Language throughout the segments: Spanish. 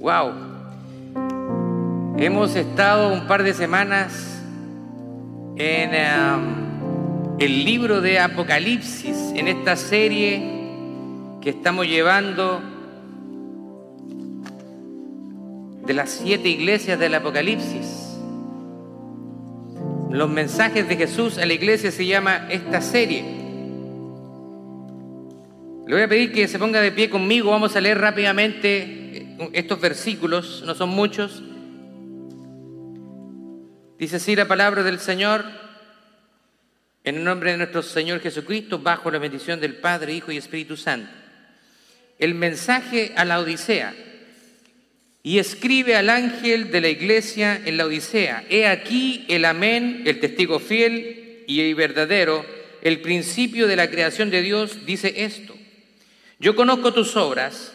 Wow. Hemos estado un par de semanas en el libro de Apocalipsis, en esta serie que estamos llevando de las siete iglesias del Apocalipsis. Los mensajes de Jesús a la iglesia se llama esta serie. Le voy a pedir que se ponga de pie conmigo, vamos a leer rápidamente estos versículos, no son muchos. Dice así la palabra del Señor, en el nombre de nuestro Señor Jesucristo, bajo la bendición del Padre, Hijo y Espíritu Santo. El mensaje a la Odisea y escribe al ángel de la iglesia en la Odisea, he aquí el amén, el testigo fiel y verdadero, el principio de la creación de Dios, dice esto. Yo conozco tus obras,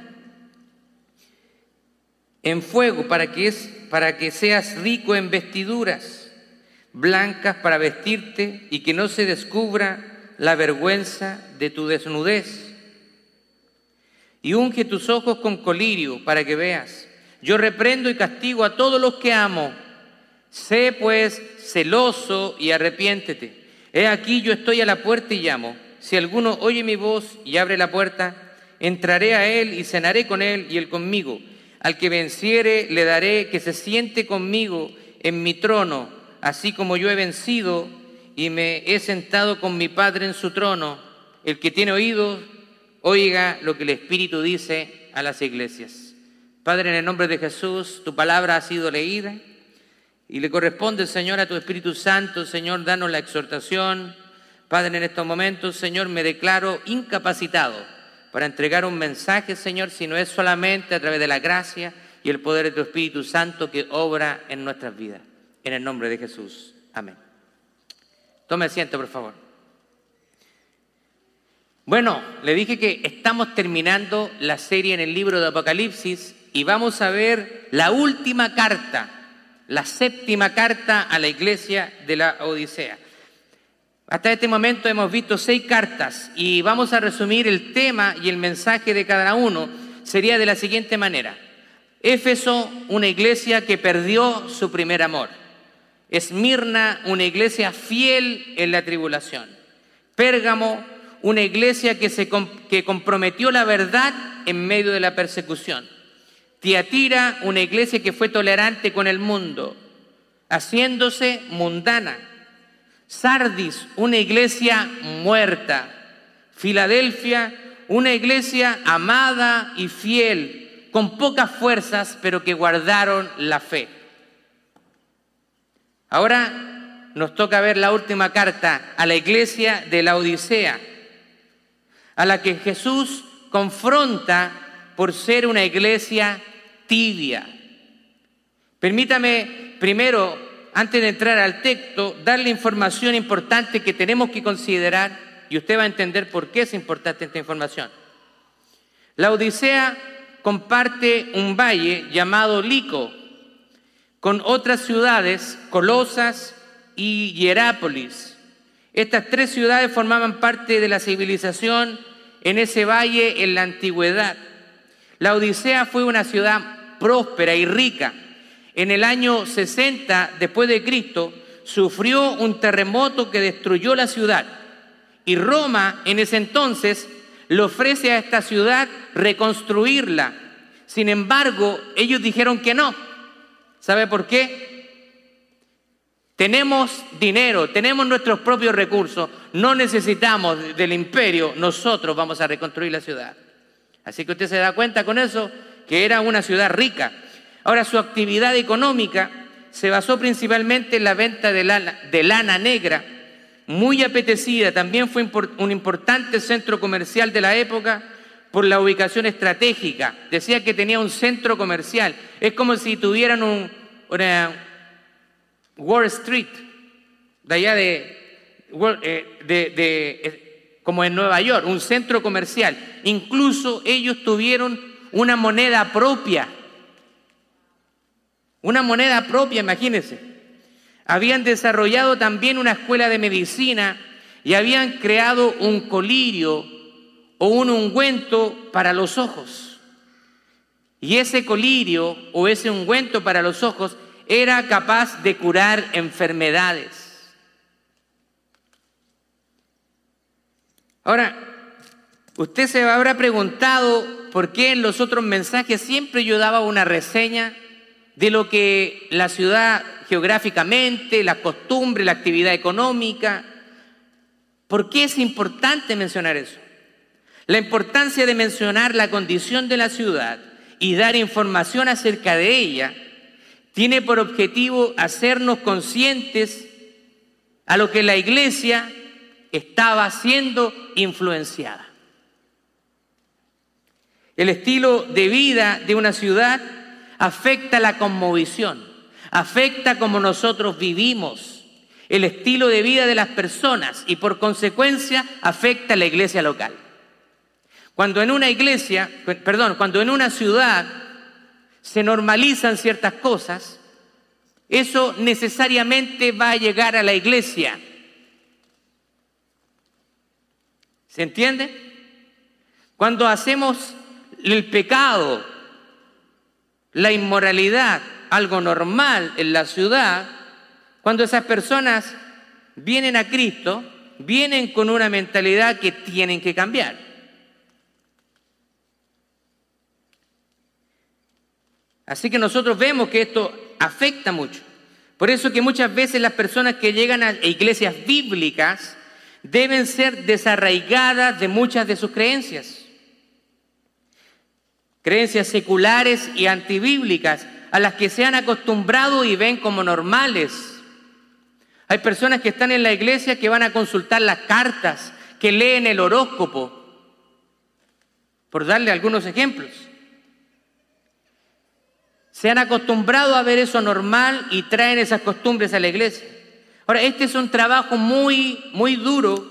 en fuego para que, seas rico en vestiduras blancas para vestirte y que no se descubra la vergüenza de tu desnudez y unge tus ojos con colirio para que veas. Yo reprendo y castigo a todos los que amo. Sé pues celoso y arrepiéntete. He aquí yo estoy a la puerta y llamo. Si alguno oye mi voz y abre la puerta, entraré a él y cenaré con él y él conmigo. Al que venciere le daré que se siente conmigo en mi trono, así como yo he vencido y me he sentado con mi Padre en su trono. El que tiene oídos, oiga lo que el Espíritu dice a las iglesias. Padre, en el nombre de Jesús, tu palabra ha sido leída y le corresponde, Señor, a tu Espíritu Santo, Señor, danos la exhortación. Padre, en estos momentos, Señor, me declaro incapacitado para entregar un mensaje, Señor, si no es solamente a través de la gracia y el poder de tu Espíritu Santo que obra en nuestras vidas. En el nombre de Jesús. Amén. Tome asiento, por favor. Bueno, le dije que estamos terminando la serie en el libro de Apocalipsis y vamos a ver la última carta, la séptima carta a la iglesia de la Odisea. Hasta este momento hemos visto seis cartas y vamos a resumir el tema y el mensaje de cada uno. Sería de la siguiente manera. Éfeso, una iglesia que perdió su primer amor. Esmirna, una iglesia fiel en la tribulación. Pérgamo, una iglesia que, se, que comprometió la verdad en medio de la persecución. Tiatira, una iglesia que fue tolerante con el mundo, haciéndose mundana. Sardis, una iglesia muerta. Filadelfia, una iglesia amada y fiel, con pocas fuerzas, pero que guardaron la fe. Ahora nos toca ver la última carta a la iglesia de la Odisea a la que Jesús confronta por ser una iglesia tibia. Permítame primero, antes de entrar al texto, darle información importante que tenemos que considerar y usted va a entender por qué es importante esta información. La Odisea comparte un valle llamado Lico con otras ciudades, Colosas y Hierápolis. Estas tres ciudades formaban parte de la civilización en ese valle en la antigüedad. La Odisea fue una ciudad próspera y rica. En el año 60 después de Cristo sufrió un terremoto que destruyó la ciudad y Roma en ese entonces le ofrece a esta ciudad reconstruirla. Sin embargo, ellos dijeron que no. ¿Sabe por qué? Tenemos dinero, tenemos nuestros propios recursos, no necesitamos del imperio, nosotros vamos a reconstruir la ciudad. Así que usted se da cuenta con eso que era una ciudad rica. Ahora su actividad económica se basó principalmente en la venta de lana, negra, muy apetecida, también fue un importante centro comercial de la época, por la ubicación estratégica. Decía que tenía un centro comercial. Es como si tuvieran un, una Wall Street, de allá de, eh, de, de, como en Nueva York, un centro comercial. Incluso ellos tuvieron una moneda propia. Una moneda propia, imagínense. Habían desarrollado también una escuela de medicina y habían creado un colirio o un ungüento para los ojos. Y ese colirio o ese ungüento para los ojos era capaz de curar enfermedades. Ahora, usted se habrá preguntado por qué en los otros mensajes siempre yo daba una reseña de lo que la ciudad geográficamente, la costumbre, la actividad económica. ¿Por qué es importante mencionar eso? La importancia de mencionar la condición de la ciudad y dar información acerca de ella tiene por objetivo hacernos conscientes a lo que la iglesia estaba siendo influenciada. El estilo de vida de una ciudad afecta la conmovisión, afecta como nosotros vivimos, el estilo de vida de las personas y por consecuencia afecta a la iglesia local. Cuando en una iglesia, perdón, cuando en una ciudad se normalizan ciertas cosas, eso necesariamente va a llegar a la iglesia. ¿Se entiende? Cuando hacemos el pecado, la inmoralidad, algo normal en la ciudad, cuando esas personas vienen a Cristo, vienen con una mentalidad que tienen que cambiar. Así que nosotros vemos que esto afecta mucho. Por eso que muchas veces las personas que llegan a iglesias bíblicas deben ser desarraigadas de muchas de sus creencias. Creencias seculares y antibíblicas a las que se han acostumbrado y ven como normales. Hay personas que están en la iglesia que van a consultar las cartas, que leen el horóscopo, por darle algunos ejemplos. Se han acostumbrado a ver eso normal y traen esas costumbres a la iglesia. Ahora, este es un trabajo muy, muy duro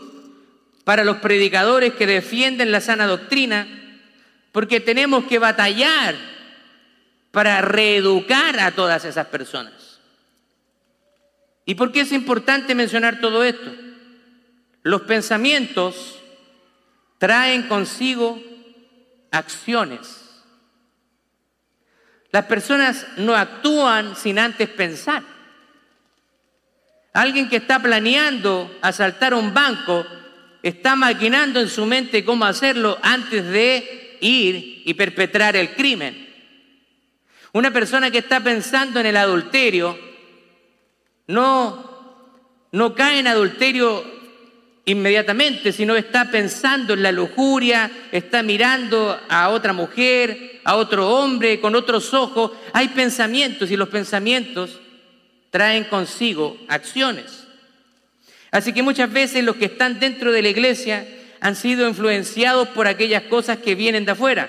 para los predicadores que defienden la sana doctrina, porque tenemos que batallar para reeducar a todas esas personas. ¿Y por qué es importante mencionar todo esto? Los pensamientos traen consigo acciones. Las personas no actúan sin antes pensar. Alguien que está planeando asaltar un banco está maquinando en su mente cómo hacerlo antes de ir y perpetrar el crimen. Una persona que está pensando en el adulterio no, no cae en adulterio inmediatamente, sino está pensando en la lujuria, está mirando a otra mujer, a otro hombre con otros ojos. Hay pensamientos y los pensamientos traen consigo acciones. Así que muchas veces los que están dentro de la iglesia han sido influenciados por aquellas cosas que vienen de afuera.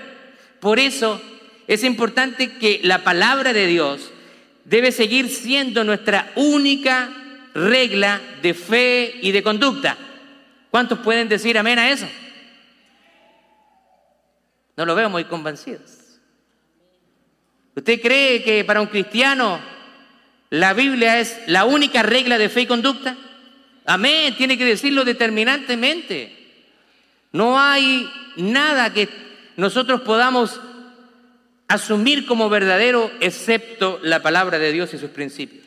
Por eso es importante que la palabra de Dios debe seguir siendo nuestra única regla de fe y de conducta. ¿Cuántos pueden decir amén a eso? No lo veo muy convencidos. ¿Usted cree que para un cristiano la Biblia es la única regla de fe y conducta? Amén, tiene que decirlo determinantemente. No hay nada que nosotros podamos asumir como verdadero excepto la palabra de Dios y sus principios.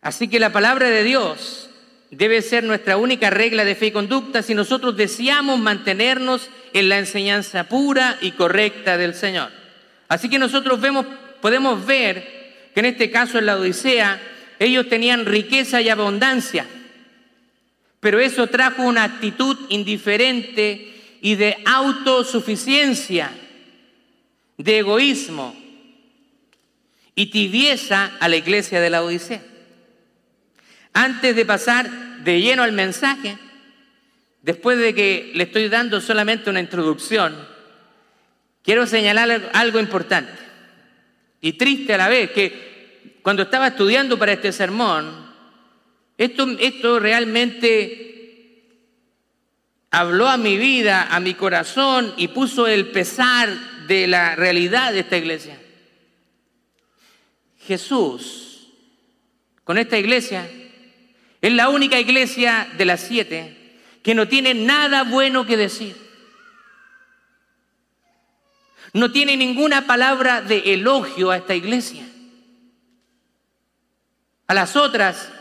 Así que la palabra de Dios debe ser nuestra única regla de fe y conducta si nosotros deseamos mantenernos en la enseñanza pura y correcta del Señor. Así que nosotros vemos, podemos ver que en este caso en la Odisea ellos tenían riqueza y abundancia, pero eso trajo una actitud indiferente y de autosuficiencia, de egoísmo y tibieza a la iglesia de la Odisea. Antes de pasar de lleno al mensaje, después de que le estoy dando solamente una introducción, quiero señalar algo importante y triste a la vez, que cuando estaba estudiando para este sermón, esto, esto realmente habló a mi vida, a mi corazón y puso el pesar de la realidad de esta iglesia. Jesús, con esta iglesia, es la única iglesia de las siete que no tiene nada bueno que decir. No tiene ninguna palabra de elogio a esta iglesia. A las otras,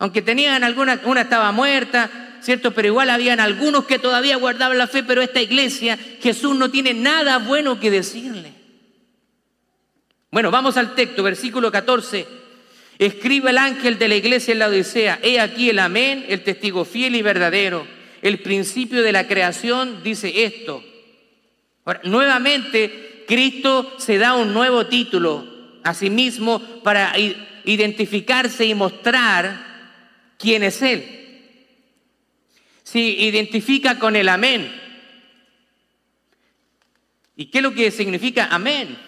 aunque tenían alguna, una estaba muerta, ¿cierto? Pero igual habían algunos que todavía guardaban la fe, pero esta iglesia, Jesús no tiene nada bueno que decirle. Bueno, vamos al texto, versículo 14. Escribe el ángel de la iglesia en la Odisea, he aquí el amén, el testigo fiel y verdadero. El principio de la creación dice esto. Nuevamente, Cristo se da un nuevo título a sí mismo para identificarse y mostrar quién es Él. Se identifica con el amén. ¿Y qué es lo que significa amén?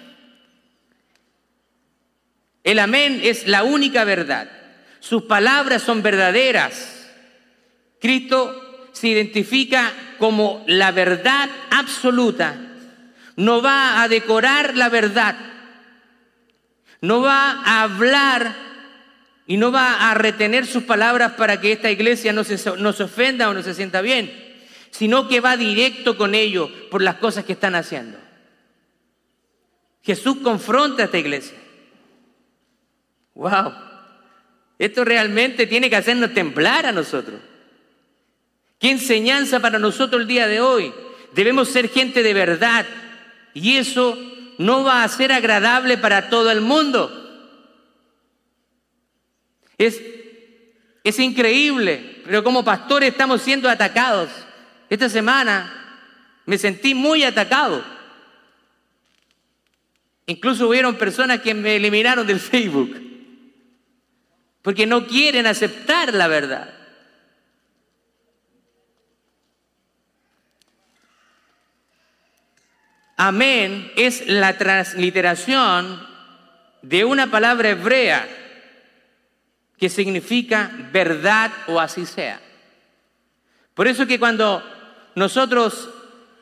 El amén es la única verdad. Sus palabras son verdaderas. Cristo se identifica como la verdad absoluta. No va a decorar la verdad. No va a hablar y no va a retener sus palabras para que esta iglesia no se, no ofenda o no se sienta bien, sino que va directo con ellos por las cosas que están haciendo. Jesús confronta a esta iglesia. Wow. Esto realmente tiene que hacernos temblar a nosotros. Qué enseñanza para nosotros el día de hoy. Debemos ser gente de verdad. Y eso no va a ser agradable para todo el mundo. Es, es increíble, pero como pastores estamos siendo atacados. Esta semana me sentí muy atacado. Incluso hubieron personas que me eliminaron del Facebook porque no quieren aceptar la verdad. Amén es la transliteración de una palabra hebrea que significa verdad o así sea. Por eso que cuando nosotros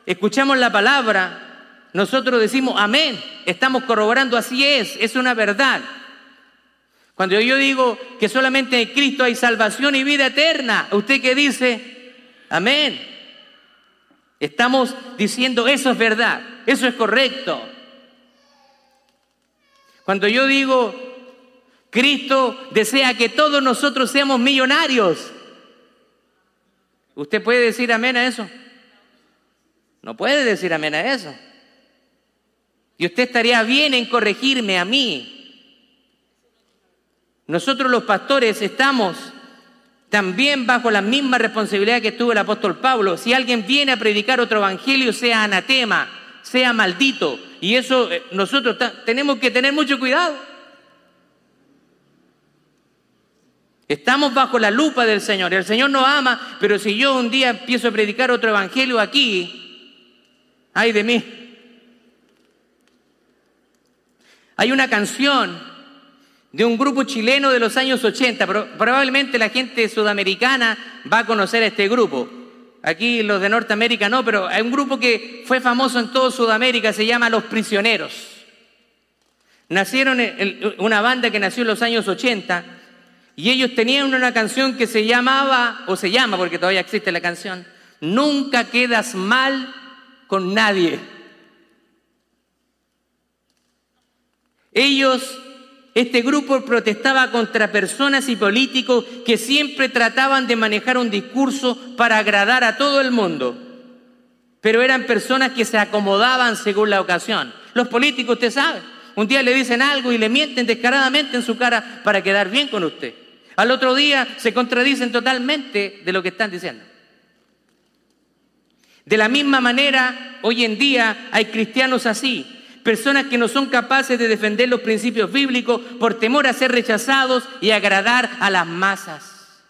escuchamos la palabra, nosotros decimos amén, estamos corroborando así es, es una verdad. Cuando yo digo que solamente en Cristo hay salvación y vida eterna, ¿usted qué dice? Amén. Estamos diciendo eso es verdad, eso es correcto. Cuando yo digo Cristo desea que todos nosotros seamos millonarios, ¿usted puede decir amén a eso? No puede decir amén a eso. Y usted estaría bien en corregirme a mí, nosotros los pastores estamos también bajo la misma responsabilidad que tuvo el apóstol Pablo. Si alguien viene a predicar otro evangelio, sea anatema, sea maldito. Y eso eh, nosotros tenemos que tener mucho cuidado. Estamos bajo la lupa del Señor. El Señor nos ama, pero si yo un día empiezo a predicar otro evangelio aquí, ay de mí. Hay una canción de un grupo chileno de los años 80. Probablemente la gente sudamericana va a conocer a este grupo. Aquí los de Norteamérica no, pero hay un grupo que fue famoso en toda Sudamérica, se llama Los Prisioneros. Nacieron en una banda que nació en los años 80 y ellos tenían una canción que se llamaba, o se llama porque todavía existe la canción, Nunca quedas mal con nadie. Ellos este grupo protestaba contra personas y políticos que siempre trataban de manejar un discurso para agradar a todo el mundo, pero eran personas que se acomodaban según la ocasión. Los políticos, usted sabe, un día le dicen algo y le mienten descaradamente en su cara para quedar bien con usted. Al otro día se contradicen totalmente de lo que están diciendo. De la misma manera, hoy en día hay cristianos así, personas que no son capaces de defender los principios bíblicos por temor a ser rechazados y agradar a las masas.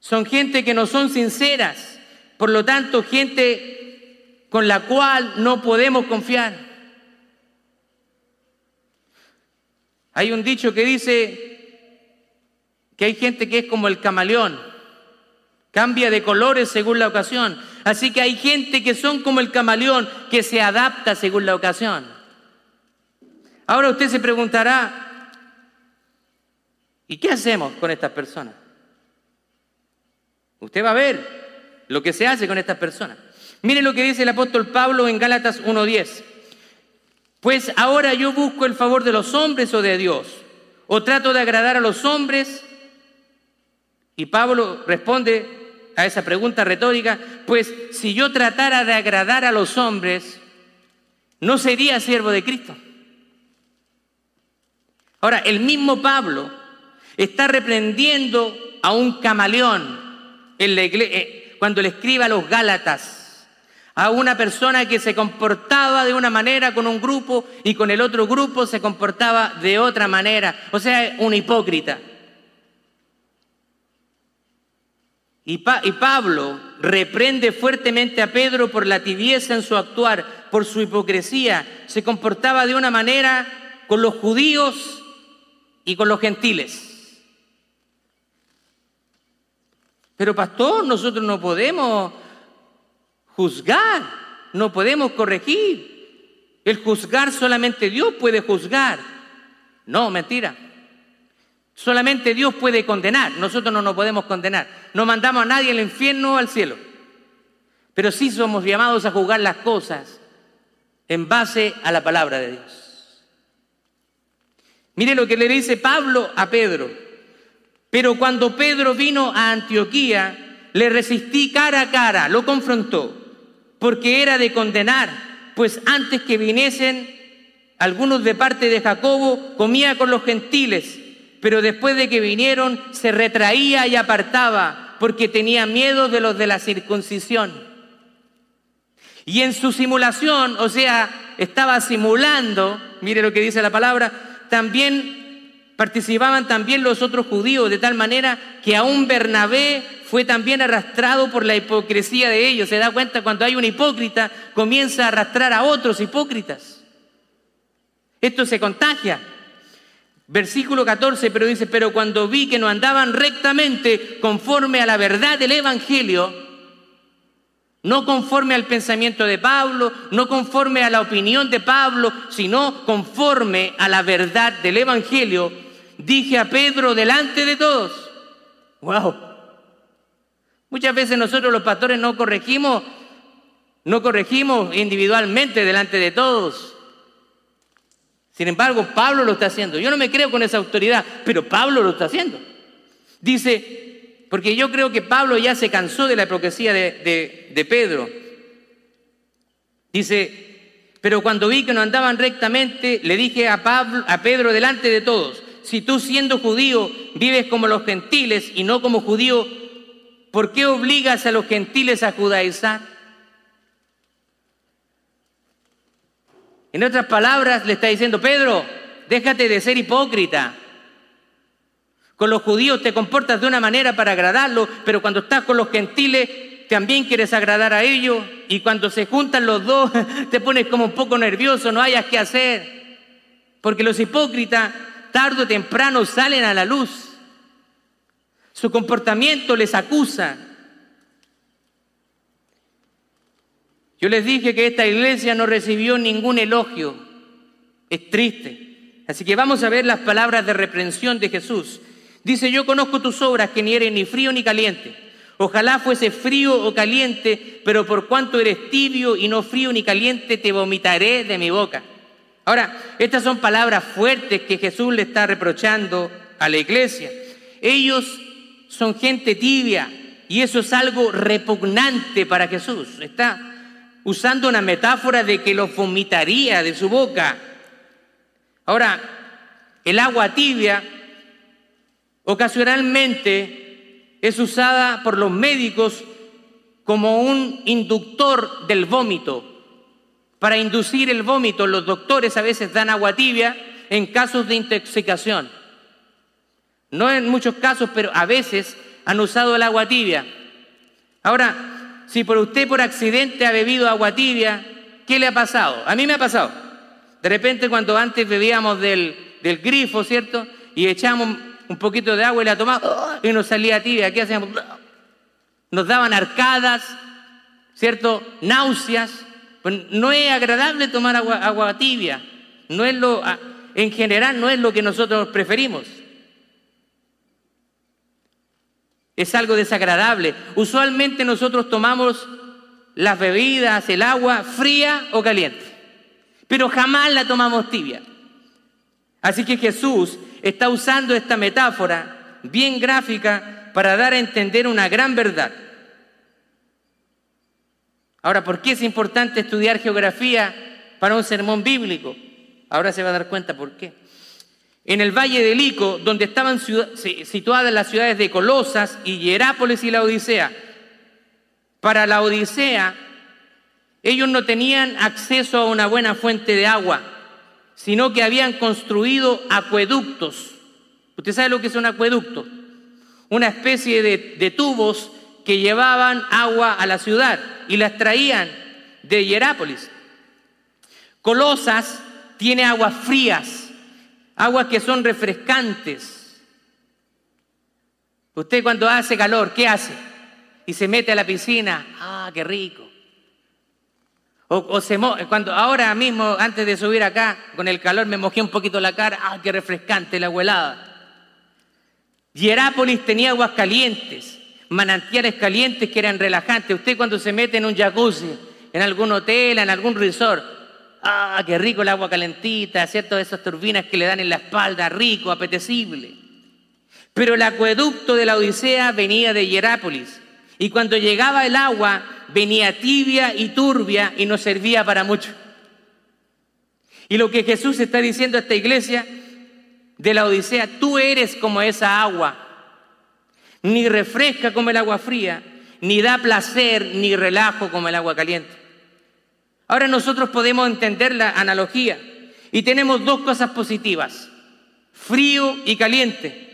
Son gente que no son sinceras, por lo tanto, gente con la cual no podemos confiar. Hay un dicho que dice que hay gente que es como el camaleón, cambia de colores según la ocasión. Así que hay gente que son como el camaleón, que se adapta según la ocasión. Ahora usted se preguntará, ¿y qué hacemos con estas personas? Usted va a ver lo que se hace con estas personas. Mire lo que dice el apóstol Pablo en Gálatas 1.10. Pues ahora yo busco el favor de los hombres o de Dios, o trato de agradar a los hombres. Y Pablo responde a esa pregunta retórica, pues si yo tratara de agradar a los hombres, no sería siervo de Cristo. Ahora, el mismo Pablo está reprendiendo a un camaleón eh, cuando le escribe a los Gálatas, a una persona que se comportaba de una manera con un grupo y con el otro grupo se comportaba de otra manera, o sea, un hipócrita. Y, Pablo reprende fuertemente a Pedro por la tibieza en su actuar, por su hipocresía. Se comportaba de una manera con los judíos y con los gentiles. Pero pastor, nosotros no podemos juzgar, no podemos corregir. El juzgar solamente Dios puede juzgar. No, mentira. Solamente Dios puede condenar. Nosotros no nos podemos condenar. No mandamos a nadie al infierno o al cielo. Pero sí somos llamados a juzgar las cosas en base a la palabra de Dios. Mire lo que le dice Pablo a Pedro. Pero cuando Pedro vino a Antioquía, le resistí cara a cara, lo confrontó, porque era de condenar, pues antes que viniesen algunos de parte de Jacobo, comía con los gentiles, pero después de que vinieron se retraía y apartaba, porque tenía miedo de los de la circuncisión. Y en su simulación, o sea, estaba simulando, mire lo que dice la palabra, también participaban también los otros judíos, de tal manera que aún Bernabé fue también arrastrado por la hipocresía de ellos. Se da cuenta cuando hay un hipócrita, comienza a arrastrar a otros hipócritas. Esto se contagia. Versículo 14, pero dice, pero cuando vi que no andaban rectamente conforme a la verdad del Evangelio, no conforme al pensamiento de Pablo, no conforme a la opinión de Pablo, sino conforme a la verdad del Evangelio, dije a Pedro delante de todos. Wow. Muchas veces nosotros los pastores no corregimos, no corregimos individualmente delante de todos. Sin embargo, Pablo lo está haciendo. Yo no me creo con esa autoridad, pero Pablo lo está haciendo. Dice, porque yo creo que Pablo ya se cansó de la hipocresía de, de Pedro. Dice, pero cuando vi que no andaban rectamente, le dije a, Pablo, a Pedro delante de todos, si tú siendo judío vives como los gentiles y no como judío, ¿por qué obligas a los gentiles a judaizar? En otras palabras, le está diciendo, Pedro, déjate de ser hipócrita. Con los judíos te comportas de una manera para agradarlos, pero cuando estás con los gentiles también quieres agradar a ellos y cuando se juntan los dos te pones como un poco nervioso, no hayas qué hacer. Porque los hipócritas tarde o temprano salen a la luz. Su comportamiento les acusa. Yo les dije que esta iglesia no recibió ningún elogio. Es triste. Así que vamos a ver las palabras de reprensión de Jesús. Dice, yo conozco tus obras que ni eres ni frío ni caliente. Ojalá fuese frío o caliente, pero por cuanto eres tibio y no frío ni caliente, te vomitaré de mi boca. Ahora, estas son palabras fuertes que Jesús le está reprochando a la iglesia. Ellos son gente tibia y eso es algo repugnante para Jesús. Está usando una metáfora de que los vomitaría de su boca. Ahora, el agua tibia ocasionalmente es usada por los médicos como un inductor del vómito. Para inducir el vómito, los doctores a veces dan agua tibia en casos de intoxicación. No en muchos casos, pero a veces han usado el agua tibia. Ahora, si por usted por accidente ha bebido agua tibia, ¿qué le ha pasado? A mí me ha pasado. De repente cuando antes bebíamos del, del grifo, ¿cierto? Y echamos un poquito de agua y la tomamos y nos salía tibia. ¿Qué hacíamos? Nos daban arcadas, ¿cierto? Náuseas. Pues no es agradable tomar agua, agua tibia. No es lo, en general no es lo que nosotros preferimos. Es algo desagradable. Usualmente nosotros tomamos las bebidas, el agua fría o caliente, pero jamás la tomamos tibia. Así que Jesús está usando esta metáfora bien gráfica para dar a entender una gran verdad. Ahora, ¿por qué es importante estudiar geografía para un sermón bíblico? Ahora se va a dar cuenta por qué. En el valle del Ico, donde estaban situadas las ciudades de Colosas y Hierápolis y la Odisea, para la Odisea, ellos no tenían acceso a una buena fuente de agua, sino que habían construido acueductos. ¿Usted sabe lo que es un acueducto? Una especie de, de tubos que llevaban agua a la ciudad y las traían de Hierápolis. Colosas tiene aguas frías, aguas que son refrescantes. Usted cuando hace calor, ¿qué hace? Y se mete a la piscina, ah, qué rico. O, se cuando ahora mismo, antes de subir acá, con el calor me mojé un poquito la cara, ah, qué refrescante la helada. Hierápolis tenía aguas calientes, manantiales calientes que eran relajantes. Usted cuando se mete en un jacuzzi, en algún hotel, en algún resort, Ah, qué rico el agua calentita, ¿cierto? Esas turbinas que le dan en la espalda, rico, apetecible. Pero el acueducto de la Odisea venía de Hierápolis. Y cuando llegaba el agua, venía tibia y turbia y no servía para mucho. Y lo que Jesús está diciendo a esta iglesia de la Odisea, tú eres como esa agua. Ni refresca como el agua fría, ni da placer ni relajo como el agua caliente. Ahora nosotros podemos entender la analogía y tenemos dos cosas positivas, frío y caliente.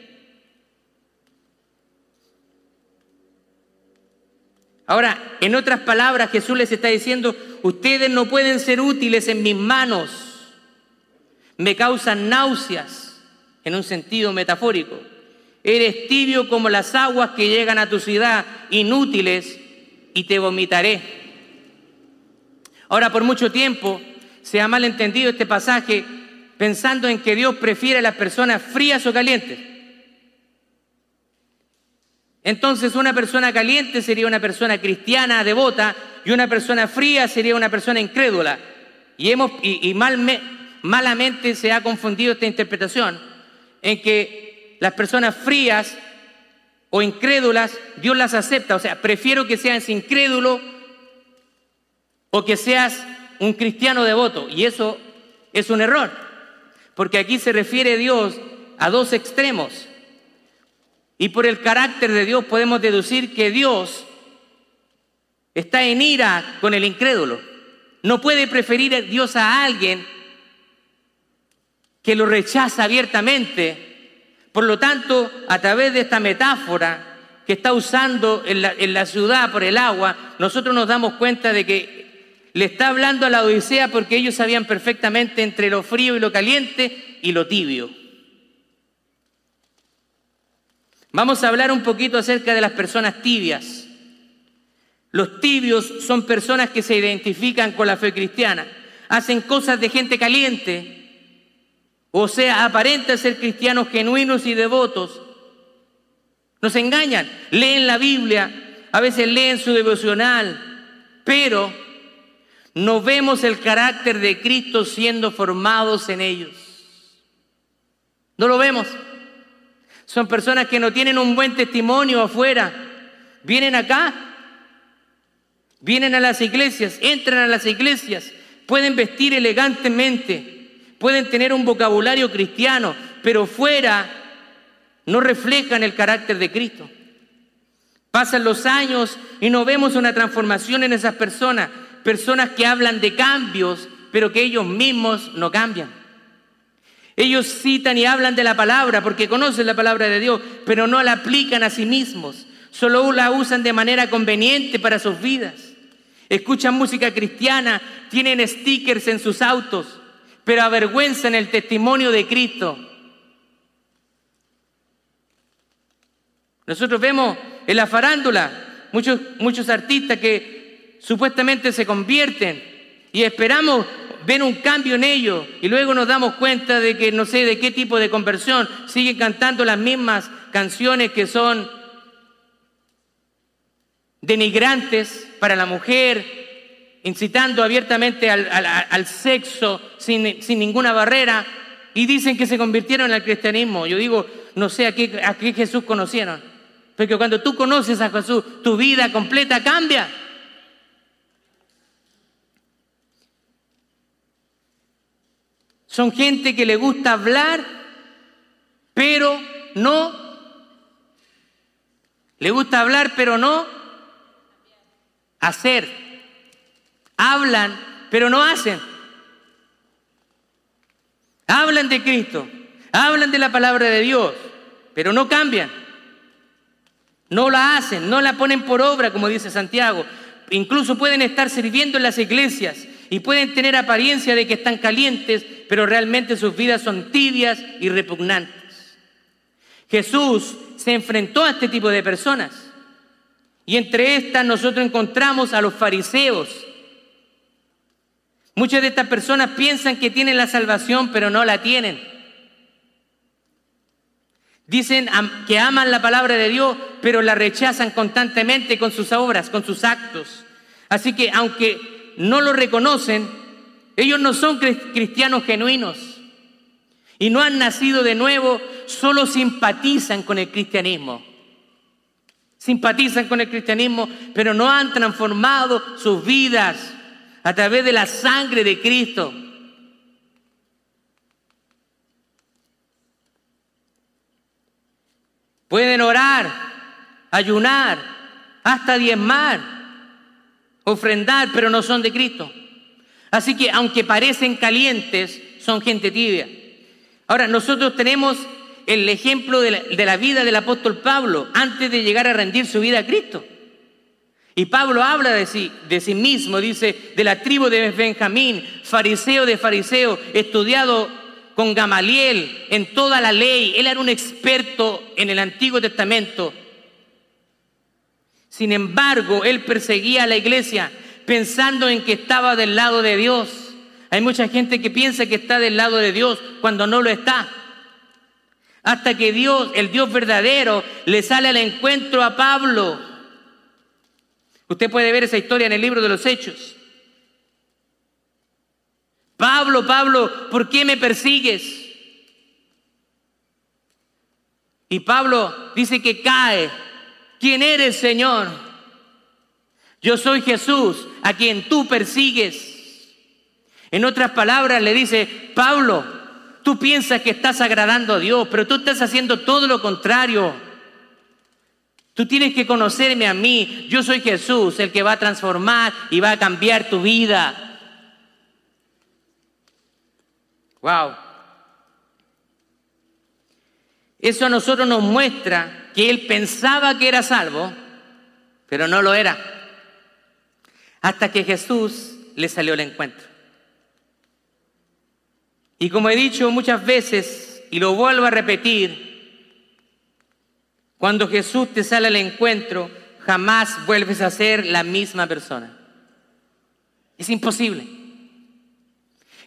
Ahora, en otras palabras, Jesús les está diciendo, ustedes no pueden ser útiles en mis manos, me causan náuseas, en un sentido metafórico. Eres tibio como las aguas que llegan a tu ciudad, inútiles, y te vomitaré. Ahora, por mucho tiempo se ha malentendido este pasaje pensando en que Dios prefiere a las personas frías o calientes. Entonces una persona caliente sería una persona cristiana, devota, y una persona fría sería una persona incrédula. Y, hemos, y, malamente se ha confundido esta interpretación en que las personas frías o incrédulas, Dios las acepta. O sea, prefiero que seas incrédulo o que seas un cristiano devoto. Y eso es un error, porque aquí se refiere Dios a dos extremos. Y por el carácter de Dios podemos deducir que Dios está en ira con el incrédulo. No puede preferir a Dios a alguien que lo rechaza abiertamente. Por lo tanto, a través de esta metáfora que está usando en la, ciudad por el agua, nosotros nos damos cuenta de que le está hablando a la Odisea porque ellos sabían perfectamente entre lo frío y lo caliente y lo tibio. Vamos a hablar un poquito acerca de las personas tibias. Los tibios son personas que se identifican con la fe cristiana, hacen cosas de gente caliente, o sea, aparentan ser cristianos genuinos y devotos. Nos engañan, leen la Biblia, a veces leen su devocional, pero no vemos el carácter de Cristo siendo formados en ellos. No lo vemos. Son personas que no tienen un buen testimonio afuera. Vienen acá, vienen a las iglesias, entran a las iglesias, pueden vestir elegantemente, pueden tener un vocabulario cristiano, pero fuera no reflejan el carácter de Cristo. Pasan los años y no vemos una transformación en esas personas personas que hablan de cambios, pero que ellos mismos no cambian. Ellos citan y hablan de la palabra porque conocen la palabra de Dios, pero no la aplican a sí mismos. Solo la usan de manera conveniente para sus vidas. Escuchan música cristiana, tienen stickers en sus autos, pero avergüenzan el testimonio de Cristo. Nosotros vemos en la farándula muchos, muchos artistas que supuestamente se convierten y esperamos ver un cambio en ellos y luego nos damos cuenta de que no sé de qué tipo de conversión siguen cantando las mismas canciones que son denigrantes para la mujer, incitando abiertamente al, sexo sin, sin, ninguna barrera, y dicen que se convirtieron al cristianismo. Yo digo, no sé a qué, a qué Jesús conocieron, porque cuando tú conoces a Jesús, tu vida completa cambia. Son gente que le gusta hablar, pero no. Le gusta hablar, pero no hacer. Hablan, pero no hacen. Hablan de Cristo, hablan de la palabra de Dios, pero no cambian. No la hacen, no la ponen por obra, como dice Santiago. Incluso pueden estar sirviendo en las iglesias y pueden tener apariencia de que están calientes, pero realmente sus vidas son tibias y repugnantes. Jesús se enfrentó a este tipo de personas. Y entre estas nosotros encontramos a los fariseos. Muchas de estas personas piensan que tienen la salvación, pero no la tienen. Dicen que aman la palabra de Dios, pero la rechazan constantemente con sus obras, con sus actos. Así que aunque no lo reconocen, ellos no son cristianos genuinos y no han nacido de nuevo, solo simpatizan con el cristianismo simpatizan con el cristianismo, pero no han transformado sus vidas a través de la sangre de Cristo. Pueden orar, ayunar, hasta diezmar, ofrendar, pero no son de Cristo. Así que aunque parecen calientes, son gente tibia. Ahora, nosotros tenemos el ejemplo de la, vida del apóstol Pablo antes de llegar a rendir su vida a Cristo. Y Pablo habla de sí, de sí mismo, dice, de la tribu de Benjamín, fariseo de fariseo, estudiado con Gamaliel en toda la ley. Él era un experto en el Antiguo Testamento. Sin embargo, él perseguía a la iglesia pensando en que estaba del lado de Dios. Hay mucha gente que piensa que está del lado de Dios cuando no lo está. Hasta que Dios, el Dios verdadero, le sale al encuentro a Pablo. Usted puede ver esa historia en el libro de los Hechos. Pablo, Pablo, ¿por qué me persigues? Y Pablo dice que cae. ¿Quién eres, Señor? Yo soy Jesús, a quien tú persigues. En otras palabras, le dice, Pablo, Tú piensas que estás agradando a Dios, pero tú estás haciendo todo lo contrario. Tú tienes que conocerme a mí. Yo soy Jesús, el que va a transformar y va a cambiar tu vida. Wow. Eso a nosotros nos muestra que él pensaba que era salvo, pero no lo era. Hasta que Jesús le salió al encuentro. Y como he dicho muchas veces, y lo vuelvo a repetir, cuando Jesús te sale al encuentro, jamás vuelves a ser la misma persona. Es imposible.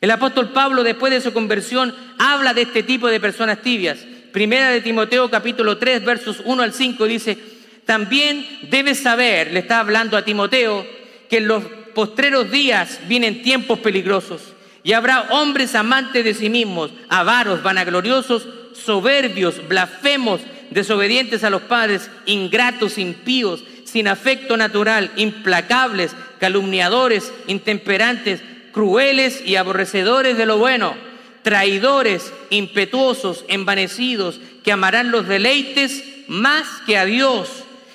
El apóstol Pablo, después de su conversión, habla de este tipo de personas tibias. Primera de Timoteo capítulo 3, versos 1 al 5 dice, también debes saber, le está hablando a Timoteo, que en los postreros días vienen tiempos peligrosos y habrá hombres amantes de sí mismos, avaros, vanagloriosos, soberbios, blasfemos, desobedientes a los padres, ingratos, impíos, sin afecto natural, implacables, calumniadores, intemperantes, crueles y aborrecedores de lo bueno, traidores, impetuosos, envanecidos, que amarán los deleites más que a Dios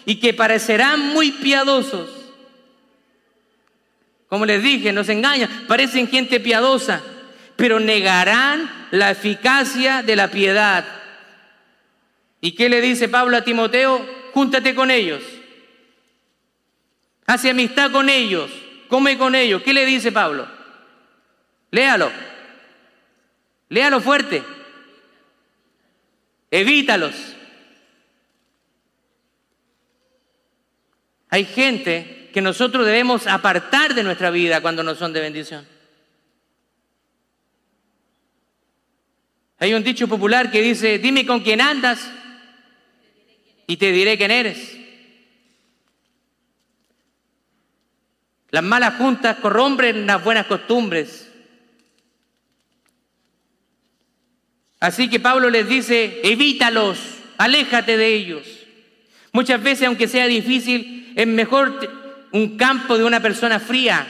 y que parecerán muy piadosos como les dije, nos engañan, parecen gente piadosa, pero negarán la eficacia de la piedad. ¿Y qué le dice Pablo a Timoteo? Júntate con ellos. Hace amistad con ellos. Come con ellos. ¿Qué le dice Pablo? Léalo. Léalo fuerte. Evítalos. Hay gente que nosotros debemos apartar de nuestra vida cuando no son de bendición. Hay un dicho popular que dice, dime con quién andas y te diré quién eres. Las malas juntas corrompen las buenas costumbres. Así que Pablo les dice, evítalos, aléjate de ellos. Muchas veces, aunque sea difícil, es mejor un campo de una persona fría,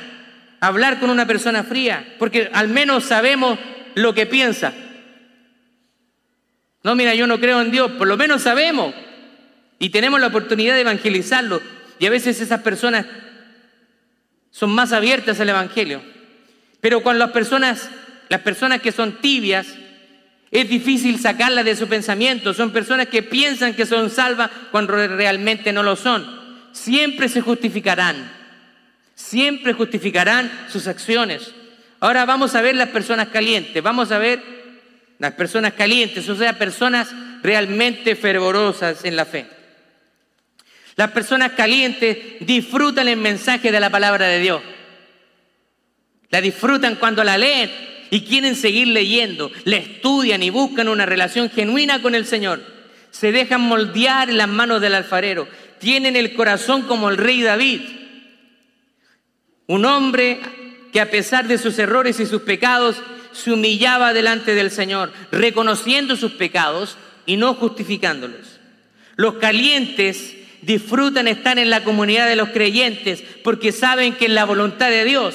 hablar con una persona fría, porque al menos sabemos lo que piensa. No, mira, yo no creo en Dios, por lo menos sabemos y tenemos la oportunidad de evangelizarlo. Y a veces esas personas son más abiertas al Evangelio. Pero cuando las personas, las personas que son tibias, es difícil sacarlas de su pensamiento. Son personas que piensan que son salvas cuando realmente no lo son. Siempre se justificarán. Siempre justificarán sus acciones. Ahora vamos a ver las personas calientes. Vamos a ver las personas calientes, o sea, personas realmente fervorosas en la fe. Las personas calientes disfrutan el mensaje de la palabra de Dios. La disfrutan cuando la leen y quieren seguir leyendo, la estudian y buscan una relación genuina con el Señor. Se dejan moldear en las manos del alfarero. Tienen el corazón como el rey David. Un hombre que a pesar de sus errores y sus pecados se humillaba delante del Señor, reconociendo sus pecados y no justificándolos. Los calientes disfrutan estar en la comunidad de los creyentes porque saben que en la voluntad de Dios,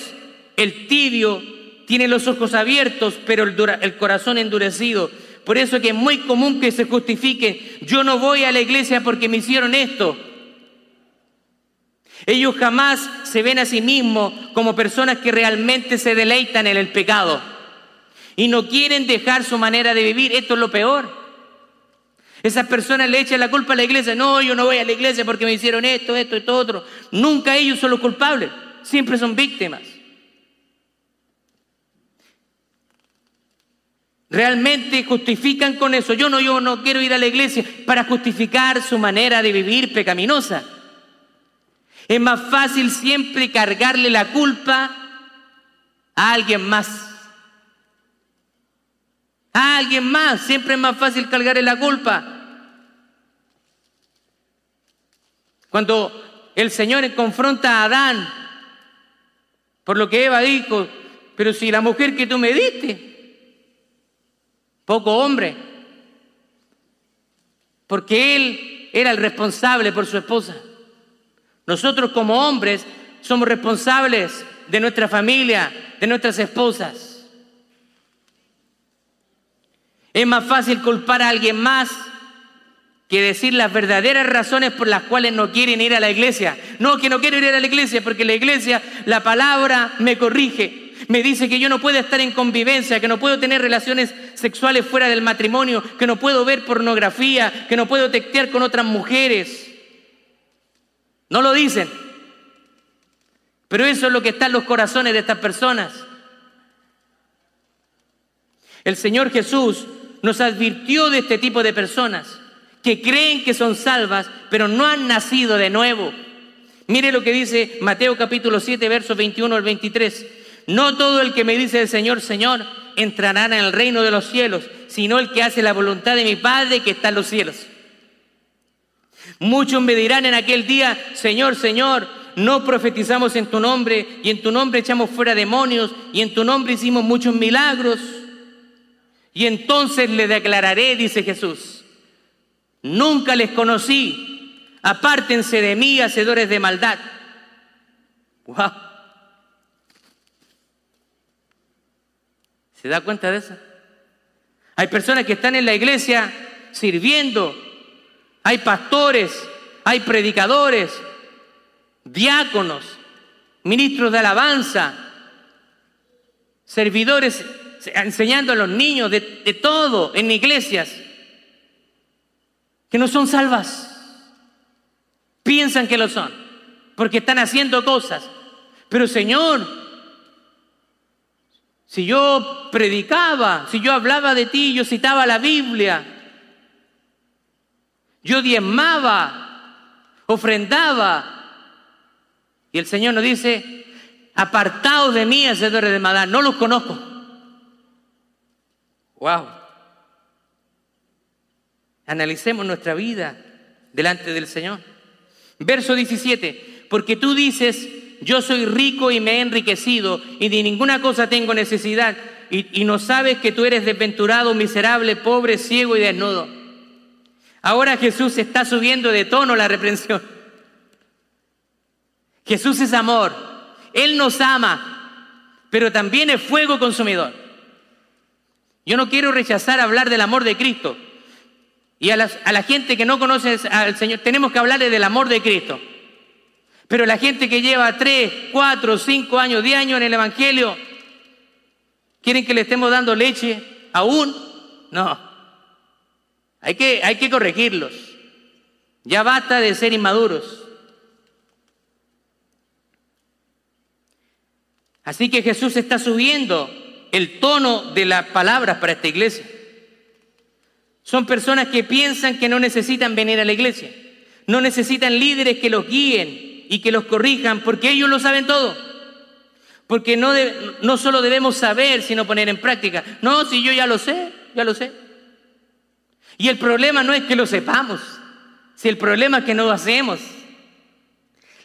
el tibio tiene los ojos abiertos, pero el, el corazón endurecido. Por eso que es muy común que se justifique, yo no voy a la iglesia porque me hicieron esto. Ellos jamás se ven a sí mismos como personas que realmente se deleitan en el pecado y no quieren dejar su manera de vivir. Esto es lo peor. Esas personas le echan la culpa a la iglesia. No, yo no voy a la iglesia porque me hicieron esto, esto, esto, otro. Nunca ellos son los culpables. Siempre son víctimas. Realmente justifican con eso. Yo no, yo no quiero ir a la iglesia para justificar su manera de vivir pecaminosa. Es más fácil siempre cargarle la culpa a alguien más a alguien más. Siempre es más fácil cargarle la culpa. Cuando el Señor confronta a Adán por lo que Eva dijo, pero si la mujer que tú me diste, poco hombre, porque él era el responsable por su esposa. Nosotros como hombres somos responsables de nuestra familia, de nuestras esposas. Es más fácil culpar a alguien más que decir las verdaderas razones por las cuales no quieren ir a la iglesia. No, que no quiero ir a la iglesia porque la iglesia, la palabra me corrige. Me dice que yo no puedo estar en convivencia, que no puedo tener relaciones sexuales fuera del matrimonio, que no puedo ver pornografía, que no puedo textear con otras mujeres. No lo dicen. Pero eso es lo que está en los corazones de estas personas. El Señor Jesús nos advirtió de este tipo de personas que creen que son salvas, pero no han nacido de nuevo. Mire lo que dice Mateo capítulo 7, versos 21 al 23. No todo el que me dice el Señor, Señor, entrará en el reino de los cielos, sino el que hace la voluntad de mi Padre que está en los cielos. Muchos me dirán en aquel día, Señor, Señor, no profetizamos en tu nombre, y en tu nombre echamos fuera demonios, y en tu nombre hicimos muchos milagros. Y entonces le declararé, dice Jesús, nunca les conocí, apártense de mí, hacedores de maldad. Wow. ¿Se da cuenta de eso? Hay personas que están en la iglesia sirviendo, hay pastores, hay predicadores, diáconos, ministros de alabanza, servidores enseñando a los niños de, todo en iglesias que no son salvas. Piensan que lo son, porque están haciendo cosas. Pero Señor, si yo predicaba, si yo hablaba de ti, yo citaba la Biblia, yo diezmaba, ofrendaba, y el Señor nos dice, apartados de mí, hacedores de maldad, no los conozco. Wow. Analicemos nuestra vida delante del Señor. Verso 17, porque tú dices, yo soy rico y me he enriquecido y de ninguna cosa tengo necesidad y, y no sabes que tú eres desventurado, miserable, pobre, ciego y desnudo. Ahora Jesús está subiendo de tono la reprensión. Jesús es amor, Él nos ama, pero también es fuego consumidor. Yo no quiero rechazar hablar del amor de Cristo. Y a, a la gente que no conoce al Señor, tenemos que hablarle del amor de Cristo. Pero la gente que lleva tres, cuatro, cinco años, diez años en el Evangelio, ¿quieren que le estemos dando leche aún? No. Hay que, hay que corregirlos. Ya basta de ser inmaduros. Así que Jesús está subiendo el tono de las palabras para esta iglesia. Son personas que piensan que no necesitan venir a la iglesia, no necesitan líderes que los guíen y que los corrijan, porque ellos lo saben todo. Porque no, no solo debemos saber, sino poner en práctica. No, si yo ya lo sé, ya lo sé. Y el problema no es que lo sepamos, si el problema es que no lo hacemos.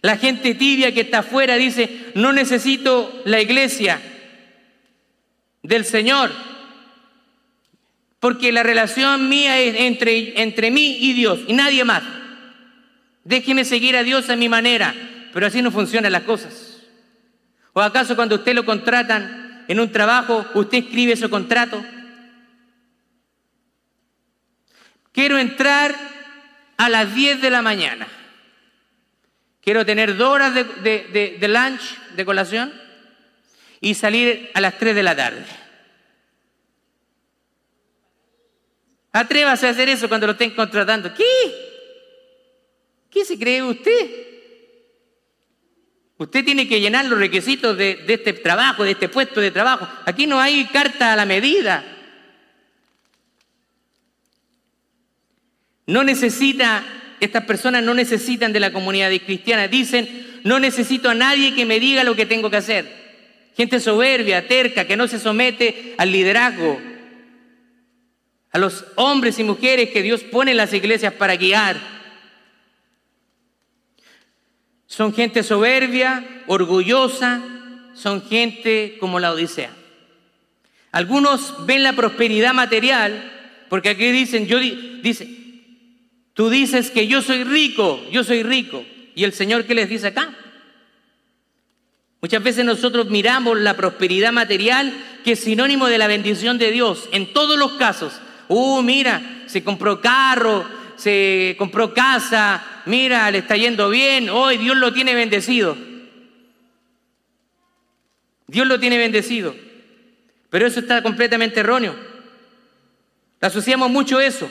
La gente tibia que está afuera dice, no necesito la iglesia del Señor, porque la relación mía es entre, entre mí y Dios y nadie más. Déjeme seguir a Dios a mi manera, pero así no funcionan las cosas. ¿O acaso cuando usted lo contratan en un trabajo, usted escribe ese contrato? Quiero entrar a las 10 de la mañana. Quiero tener dos horas de, de, de, lunch, de colación, y salir a las 3 de la tarde. Atrévase a hacer eso cuando lo estén contratando. ¿Qué? ¿Qué se cree usted? Usted tiene que llenar los requisitos de, de, este trabajo, de este puesto de trabajo. Aquí no hay carta a la medida. No necesita estas personas no necesitan de la comunidad cristiana. Dicen, no necesito a nadie que me diga lo que tengo que hacer. Gente soberbia, terca, que no se somete al liderazgo, a los hombres y mujeres que Dios pone en las iglesias para guiar. Son gente soberbia, orgullosa, son gente como la Odisea. Algunos ven la prosperidad material, porque aquí dicen, yo dice, Tú dices que yo soy rico, yo soy rico. ¿Y el Señor qué les dice acá? Muchas veces nosotros miramos la prosperidad material que es sinónimo de la bendición de Dios. En todos los casos. Uh, mira, se compró carro, se compró casa, mira, le está yendo bien, hoy Dios lo tiene bendecido. Dios lo tiene bendecido. Pero eso está completamente erróneo. Asociamos mucho eso.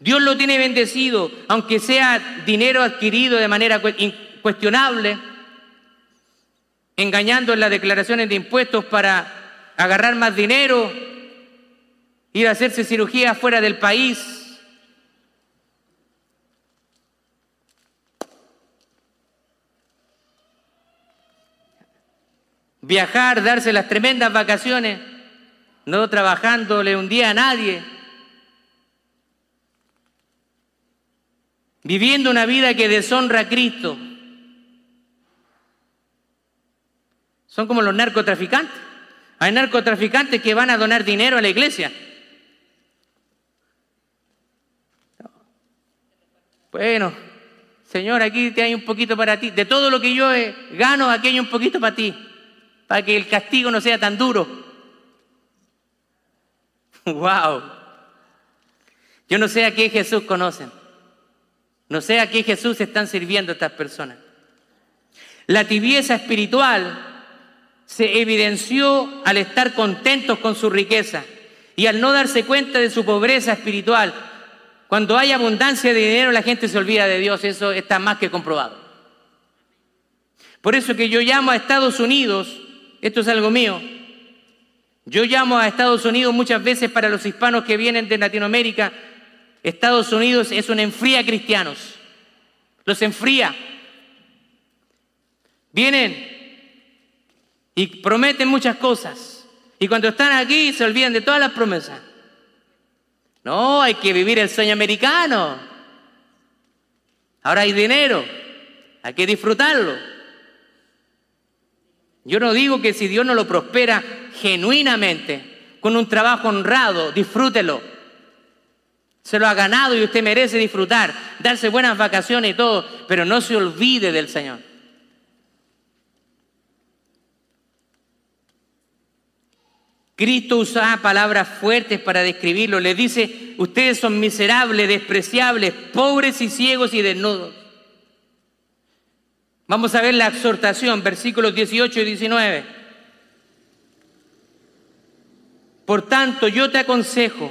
Dios lo tiene bendecido, aunque sea dinero adquirido de manera incuestionable, engañando en las declaraciones de impuestos para agarrar más dinero, ir a hacerse cirugía fuera del país. Viajar, darse las tremendas vacaciones, no trabajándole un día a nadie. viviendo una vida que deshonra a Cristo. Son como los narcotraficantes. Hay narcotraficantes que van a donar dinero a la iglesia. Bueno, Señor, aquí te hay un poquito para ti. De todo lo que yo gano, aquí hay un poquito para ti. Para que el castigo no sea tan duro. ¡Wow! Yo no sé a qué Jesús conocen. No sé a qué Jesús están sirviendo estas personas. La tibieza espiritual se evidenció al estar contentos con su riqueza y al no darse cuenta de su pobreza espiritual. Cuando hay abundancia de dinero la gente se olvida de Dios, eso está más que comprobado. Por eso que yo llamo a Estados Unidos, esto es algo mío, yo llamo a Estados Unidos muchas veces para los hispanos que vienen de Latinoamérica, Estados Unidos es un enfría cristianos, los enfría. Vienen y prometen muchas cosas y cuando están aquí se olvidan de todas las promesas. No, hay que vivir el sueño americano. Ahora hay dinero, hay que disfrutarlo. Yo no digo que si Dios no lo prospera genuinamente, con un trabajo honrado, disfrútelo. Se lo ha ganado y usted merece disfrutar, darse buenas vacaciones y todo, pero no se olvide del Señor. Cristo usa palabras fuertes para describirlo. Le dice, ustedes son miserables, despreciables, pobres y ciegos y desnudos. Vamos a ver la exhortación, versículos 18 y 19. Por tanto, yo te aconsejo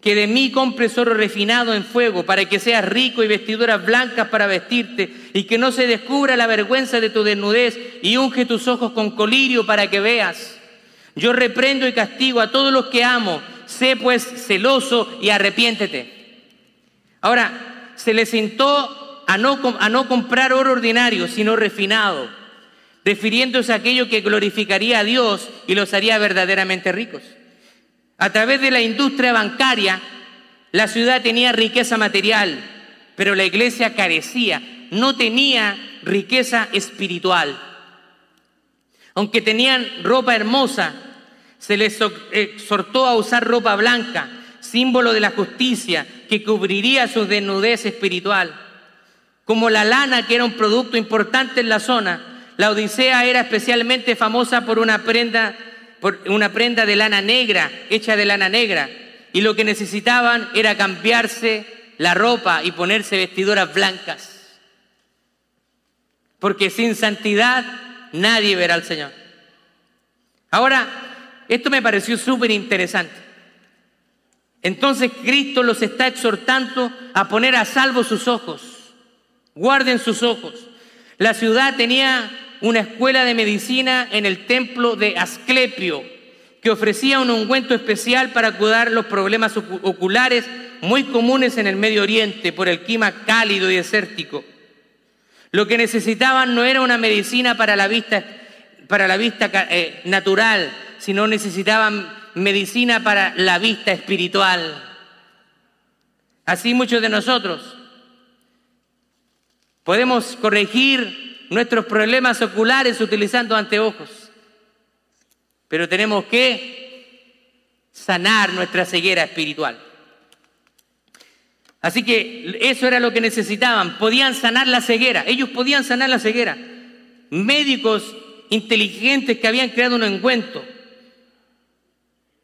que de mí compres oro refinado en fuego, para que seas rico y vestiduras blancas para vestirte, y que no se descubra la vergüenza de tu desnudez, y unge tus ojos con colirio para que veas. Yo reprendo y castigo a todos los que amo, sé pues celoso y arrepiéntete. Ahora, se le sentó a no, comprar oro ordinario, sino refinado, refiriéndose a aquello que glorificaría a Dios y los haría verdaderamente ricos. A través de la industria bancaria, la ciudad tenía riqueza material, pero la iglesia carecía, no tenía riqueza espiritual. Aunque tenían ropa hermosa, se les exhortó a usar ropa blanca, símbolo de la justicia que cubriría su desnudez espiritual. Como la lana, que era un producto importante en la zona, la Odisea era especialmente famosa por una prenda, por una prenda de lana negra, hecha de lana negra. Y lo que necesitaban era cambiarse la ropa y ponerse vestiduras blancas. Porque sin santidad nadie verá al Señor. Ahora, esto me pareció súper interesante. Entonces Cristo los está exhortando a poner a salvo sus ojos Guarden sus ojos. La ciudad tenía una escuela de medicina en el templo de Asclepio, que ofrecía un ungüento especial para cuidar los problemas oculares muy comunes en el Medio Oriente por el clima cálido y desértico. Lo que necesitaban no era una medicina para la vista, para la vista eh, natural, sino necesitaban medicina para la vista espiritual. Así muchos de nosotros Podemos corregir nuestros problemas oculares utilizando anteojos, pero tenemos que sanar nuestra ceguera espiritual. Así que eso era lo que necesitaban, podían sanar la ceguera, ellos podían sanar la ceguera. Médicos inteligentes que habían creado un encuentro,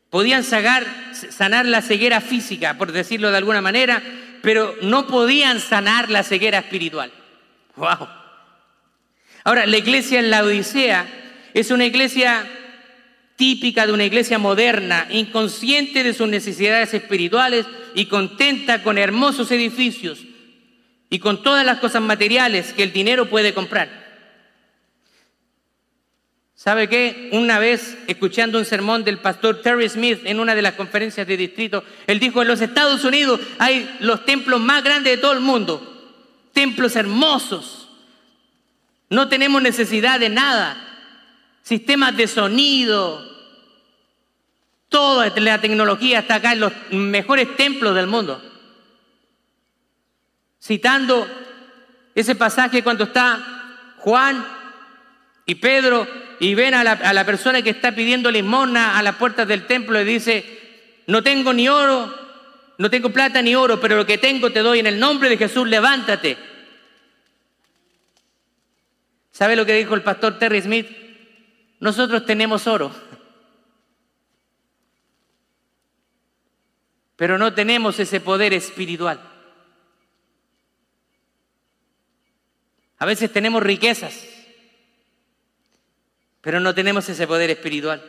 podían sanar, sanar la ceguera física, por decirlo de alguna manera, pero no podían sanar la ceguera espiritual. Wow. Ahora, la iglesia en la Odisea es una iglesia típica de una iglesia moderna, inconsciente de sus necesidades espirituales y contenta con hermosos edificios y con todas las cosas materiales que el dinero puede comprar. ¿Sabe qué? Una vez, escuchando un sermón del pastor Terry Smith en una de las conferencias de distrito, él dijo, en los Estados Unidos hay los templos más grandes de todo el mundo templos hermosos. No tenemos necesidad de nada. Sistemas de sonido. Toda la tecnología está acá en los mejores templos del mundo. Citando ese pasaje cuando está Juan y Pedro y ven a la, persona que está pidiendo limosna a las puertas del templo y dice, no tengo ni oro no tengo plata ni oro, pero lo que tengo te doy en el nombre de Jesús, levántate. ¿Sabe lo que dijo el pastor Terry Smith? Nosotros tenemos oro, pero no tenemos ese poder espiritual. A veces tenemos riquezas, pero no tenemos ese poder espiritual.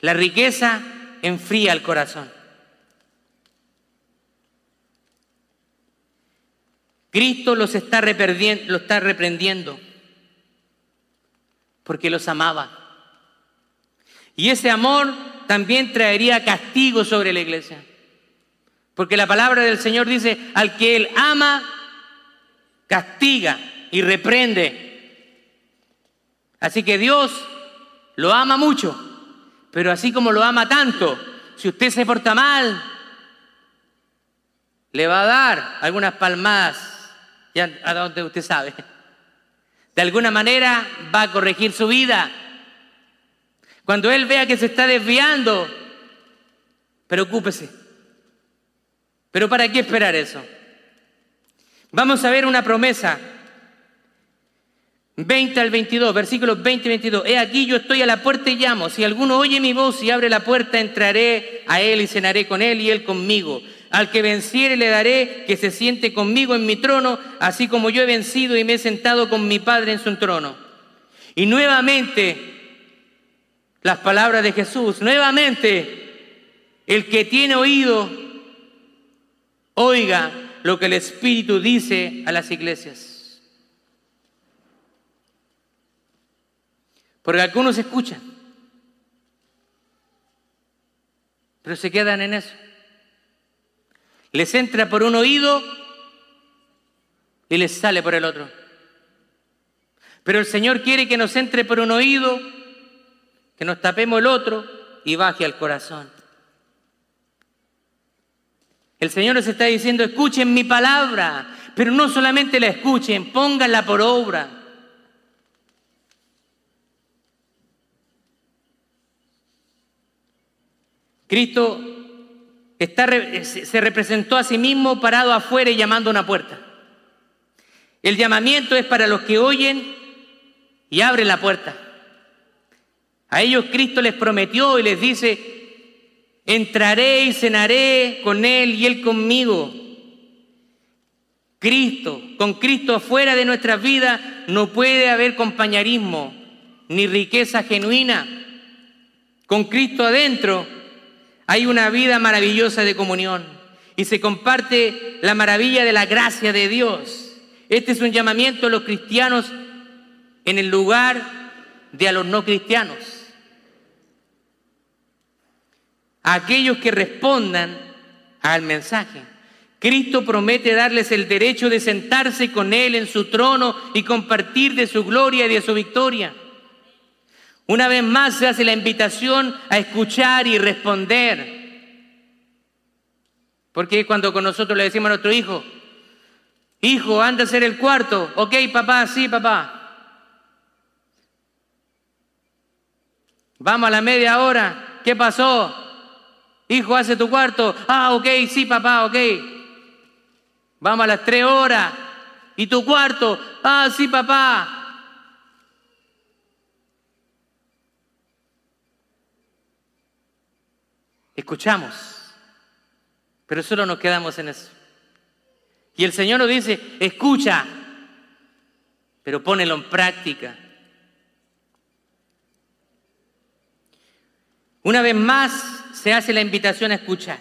La riqueza enfría el corazón. Cristo los está, lo está reprendiendo porque los amaba. Y ese amor también traería castigo sobre la iglesia. Porque la palabra del Señor dice, al que Él ama, castiga y reprende. Así que Dios lo ama mucho, pero así como lo ama tanto, si usted se porta mal, le va a dar algunas palmadas, ya a donde usted sabe. De alguna manera va a corregir su vida. Cuando Él vea que se está desviando, preocúpese. Pero ¿para qué esperar eso? Vamos a ver una promesa. 20 al 22, versículos 20 y 22. He aquí yo estoy a la puerta y llamo. Si alguno oye mi voz y abre la puerta, entraré a él y cenaré con él y él conmigo. Al que venciere le daré que se siente conmigo en mi trono, así como yo he vencido y me he sentado con mi Padre en su trono. Y nuevamente, las palabras de Jesús, nuevamente, el que tiene oído, oiga lo que el Espíritu dice a las iglesias. Porque algunos escuchan, pero se quedan en eso. Les entra por un oído y les sale por el otro. Pero el Señor quiere que nos entre por un oído, que nos tapemos el otro y baje al corazón. El Señor nos está diciendo, escuchen mi palabra, pero no solamente la escuchen, pónganla por obra. Cristo se representó a sí mismo parado afuera y llamando a una puerta. El llamamiento es para los que oyen y abren la puerta. A ellos Cristo les prometió y les dice, Entraré y cenaré con Él y Él conmigo. Cristo, con Cristo afuera de nuestras vidas no puede haber compañerismo ni riqueza genuina. Con Cristo adentro hay una vida maravillosa de comunión y se comparte la maravilla de la gracia de Dios. Este es un llamamiento a los cristianos en el lugar de a los no cristianos a aquellos que respondan al mensaje. Cristo promete darles el derecho de sentarse con Él en su trono y compartir de su gloria y de su victoria. Una vez más se hace la invitación a escuchar y responder. Porque cuando con nosotros le decimos a nuestro hijo, hijo, anda a hacer el cuarto, ok papá, sí papá. Vamos a la media hora, ¿qué pasó? Hijo, hace tu cuarto. Ah, ok, sí, papá, ok. Vamos a las tres horas. ¿Y tu cuarto? Ah, sí, papá. Escuchamos, pero solo nos quedamos en eso. Y el Señor nos dice, escucha, pero pónelo en práctica. Una vez más, se hace la invitación a escuchar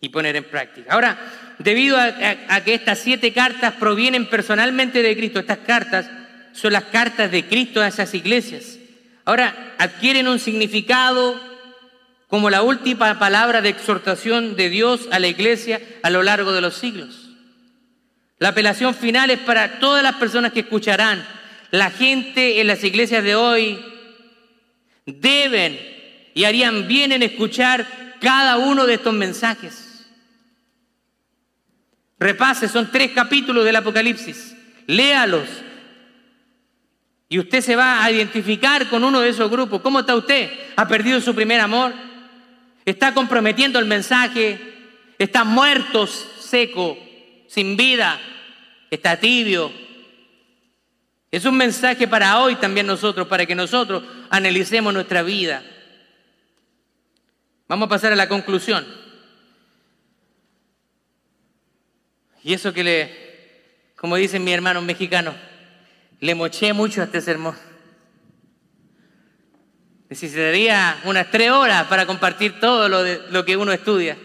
y poner en práctica. Ahora, debido a, que estas siete cartas provienen personalmente de Cristo, estas cartas son las cartas de Cristo a esas iglesias. Ahora, adquieren un significado como la última palabra de exhortación de Dios a la iglesia a lo largo de los siglos. La apelación final es para todas las personas que escucharán. La gente en las iglesias de hoy deben y harían bien en escuchar cada uno de estos mensajes. Repase, son tres capítulos del Apocalipsis. Léalos. Y usted se va a identificar con uno de esos grupos. ¿Cómo está usted? ¿Ha perdido su primer amor? ¿Está comprometiendo el mensaje? ¿Está muerto, seco, sin vida? ¿Está tibio? Es un mensaje para hoy también nosotros, para que nosotros analicemos nuestra vida. Vamos a pasar a la conclusión. Y eso que le, como dicen mis hermanos mexicanos, Le moché mucho a este sermón. Necesitaría unas tres horas para compartir todo lo, de, lo que uno estudia.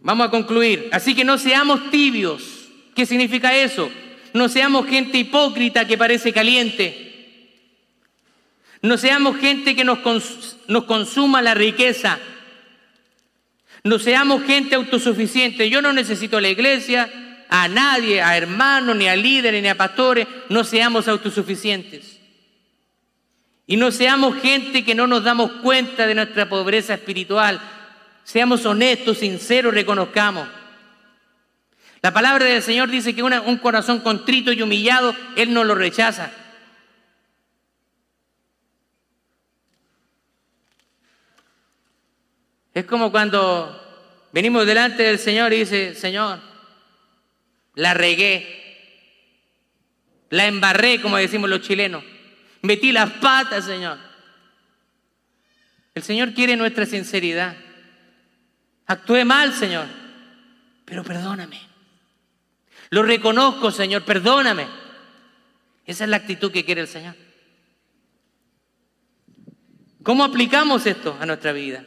Vamos a concluir. Así que no seamos tibios. ¿Qué significa eso? No seamos gente hipócrita que parece caliente. No seamos gente que nos, nos consuma la riqueza. No seamos gente autosuficiente. Yo no necesito la iglesia, a nadie, a hermanos, ni a líderes, ni a pastores. No seamos autosuficientes. Y no seamos gente que no nos damos cuenta de nuestra pobreza espiritual. Seamos honestos, sinceros, reconozcamos. La palabra del Señor dice que un corazón contrito y humillado, Él no lo rechaza. Es como cuando venimos delante del Señor y dice, Señor, la regué, la embarré, como decimos los chilenos, metí las patas, Señor. El Señor quiere nuestra sinceridad. Actué mal, Señor, pero perdóname. Lo reconozco, Señor, perdóname. Esa es la actitud que quiere el Señor. ¿Cómo aplicamos esto a nuestra vida?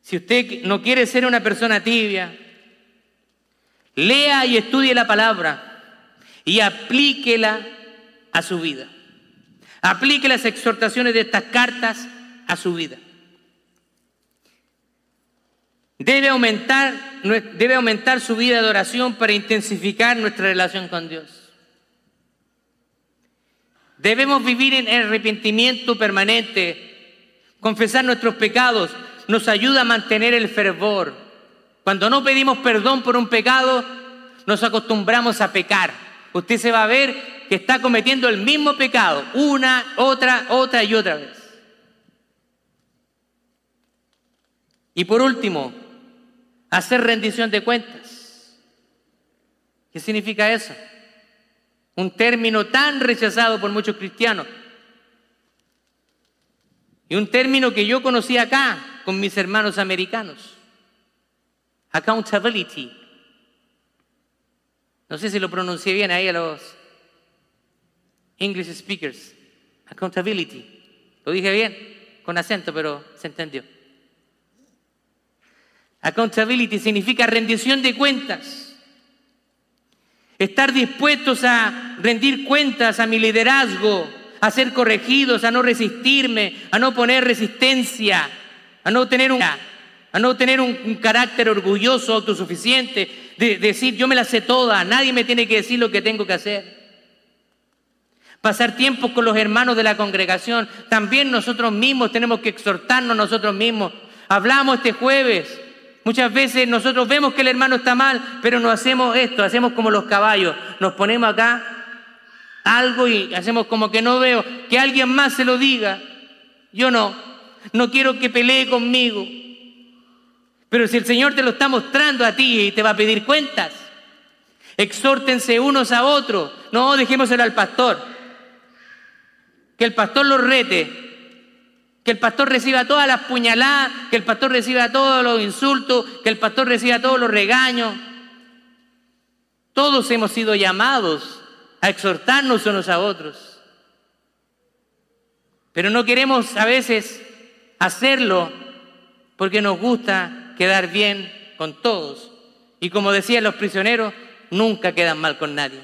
Si usted no quiere ser una persona tibia, lea y estudie la palabra y aplíquela a su vida. Aplique las exhortaciones de estas cartas a su vida. Debe aumentar, debe aumentar su vida de oración para intensificar nuestra relación con Dios. Debemos vivir en arrepentimiento permanente, confesar nuestros pecados, nos ayuda a mantener el fervor. Cuando no pedimos perdón por un pecado, nos acostumbramos a pecar. Usted se va a ver que está cometiendo el mismo pecado una, otra, otra y otra vez. Y por último, hacer rendición de cuentas. ¿Qué significa eso? Un término tan rechazado por muchos cristianos. Y un término que yo conocí acá con mis hermanos americanos. Accountability. No sé si lo pronuncié bien ahí a los English speakers. Accountability. Lo dije bien, con acento, pero se entendió. Accountability significa rendición de cuentas. Estar dispuestos a rendir cuentas a mi liderazgo, a ser corregidos, a no resistirme, a no poner resistencia, a no tener un, a no tener un, carácter orgulloso, autosuficiente, de, decir yo me la sé toda, nadie me tiene que decir lo que tengo que hacer. Pasar tiempo con los hermanos de la congregación, también nosotros mismos tenemos que exhortarnos nosotros mismos. Hablamos este jueves, Muchas veces nosotros vemos que el hermano está mal, pero no hacemos esto, hacemos como los caballos, nos ponemos acá algo y hacemos como que no veo, que alguien más se lo diga. Yo no, no quiero que pelee conmigo. Pero si el Señor te lo está mostrando a ti y te va a pedir cuentas, exhórtense unos a otros. No, dejémoselo al pastor. Que el pastor lo rete. Que el pastor reciba todas las puñaladas, que el pastor reciba todos los insultos, que el pastor reciba todos los regaños. Todos hemos sido llamados a exhortarnos unos a otros. Pero no queremos a veces hacerlo porque nos gusta quedar bien con todos. Y como decían los prisioneros, nunca quedan mal con nadie.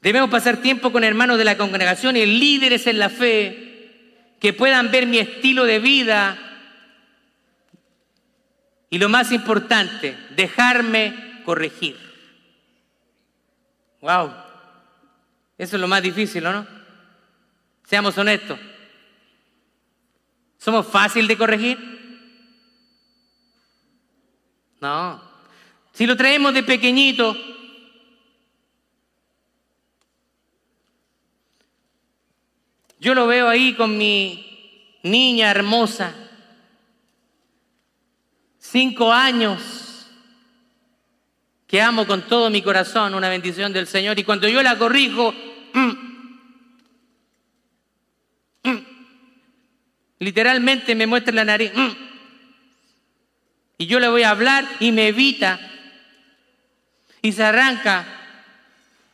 Debemos pasar tiempo con hermanos de la congregación y líderes en la fe que puedan ver mi estilo de vida y lo más importante, dejarme corregir. Wow, eso es lo más difícil, ¿no? Seamos honestos. ¿Somos fácil de corregir? No. Si lo traemos de pequeñito, yo lo veo ahí con mi niña hermosa, cinco años, que amo con todo mi corazón, una bendición del Señor. Y cuando yo la corrijo, mm, literalmente me muestra la nariz. Mm, y yo le voy a hablar y me evita. y se arranca.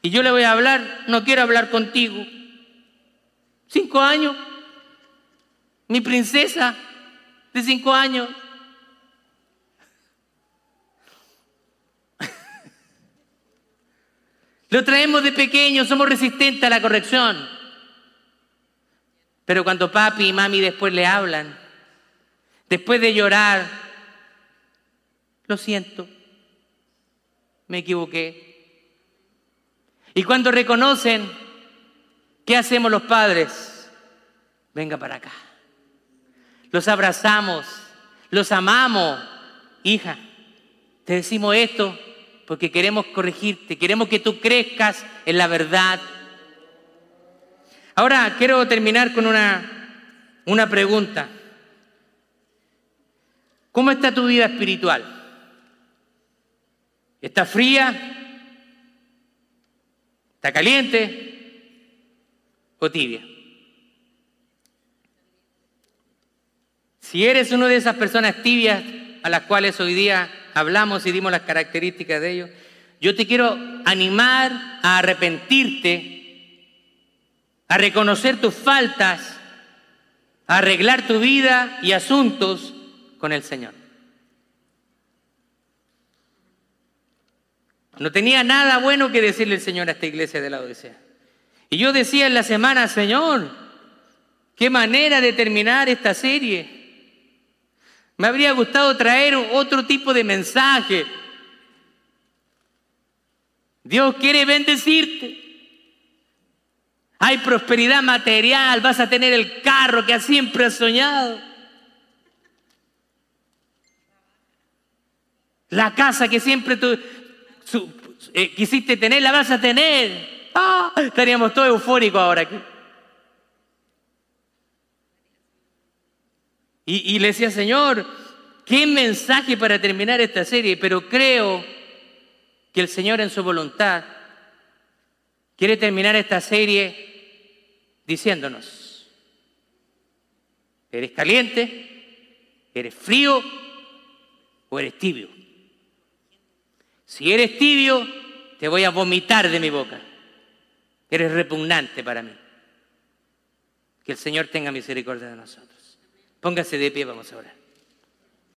Y yo le voy a hablar, no quiero hablar contigo. Cinco años. Mi princesa de cinco años. Lo traemos de pequeño, somos resistentes a la corrección. Pero cuando papi y mami después le hablan, después de llorar, lo siento, me equivoqué. Y cuando reconocen, ¿qué hacemos los padres? Venga para acá. Los abrazamos, los amamos. Hija, te decimos esto porque queremos corregirte, queremos que tú crezcas en la verdad. Ahora quiero terminar con una, una pregunta. ¿Cómo está tu vida espiritual? ¿Está fría? ¿Está caliente? ¿O tibia? Si eres una de esas personas tibias a las cuales hoy día hablamos y dimos las características de ellos, yo te quiero animar a arrepentirte, a reconocer tus faltas, a arreglar tu vida y asuntos con el Señor. No tenía nada bueno que decirle el Señor a esta iglesia de la Odisea. Y yo decía en la semana, Señor, qué manera de terminar esta serie. Me habría gustado traer otro tipo de mensaje. Dios quiere bendecirte. Hay prosperidad material, vas a tener el carro que siempre has soñado. La casa que siempre tú eh, quisiste tener, la vas a tener. Ah, estaríamos todos eufóricos ahora aquí. Y, le decía, Señor, qué mensaje para terminar esta serie, pero creo que el Señor en su voluntad quiere terminar esta serie diciéndonos, ¿eres caliente? ¿Eres frío? ¿O eres tibio? Si eres tibio, te voy a vomitar de mi boca. Eres repugnante para mí. Que el Señor tenga misericordia de nosotros. Póngase de pie, vamos a orar.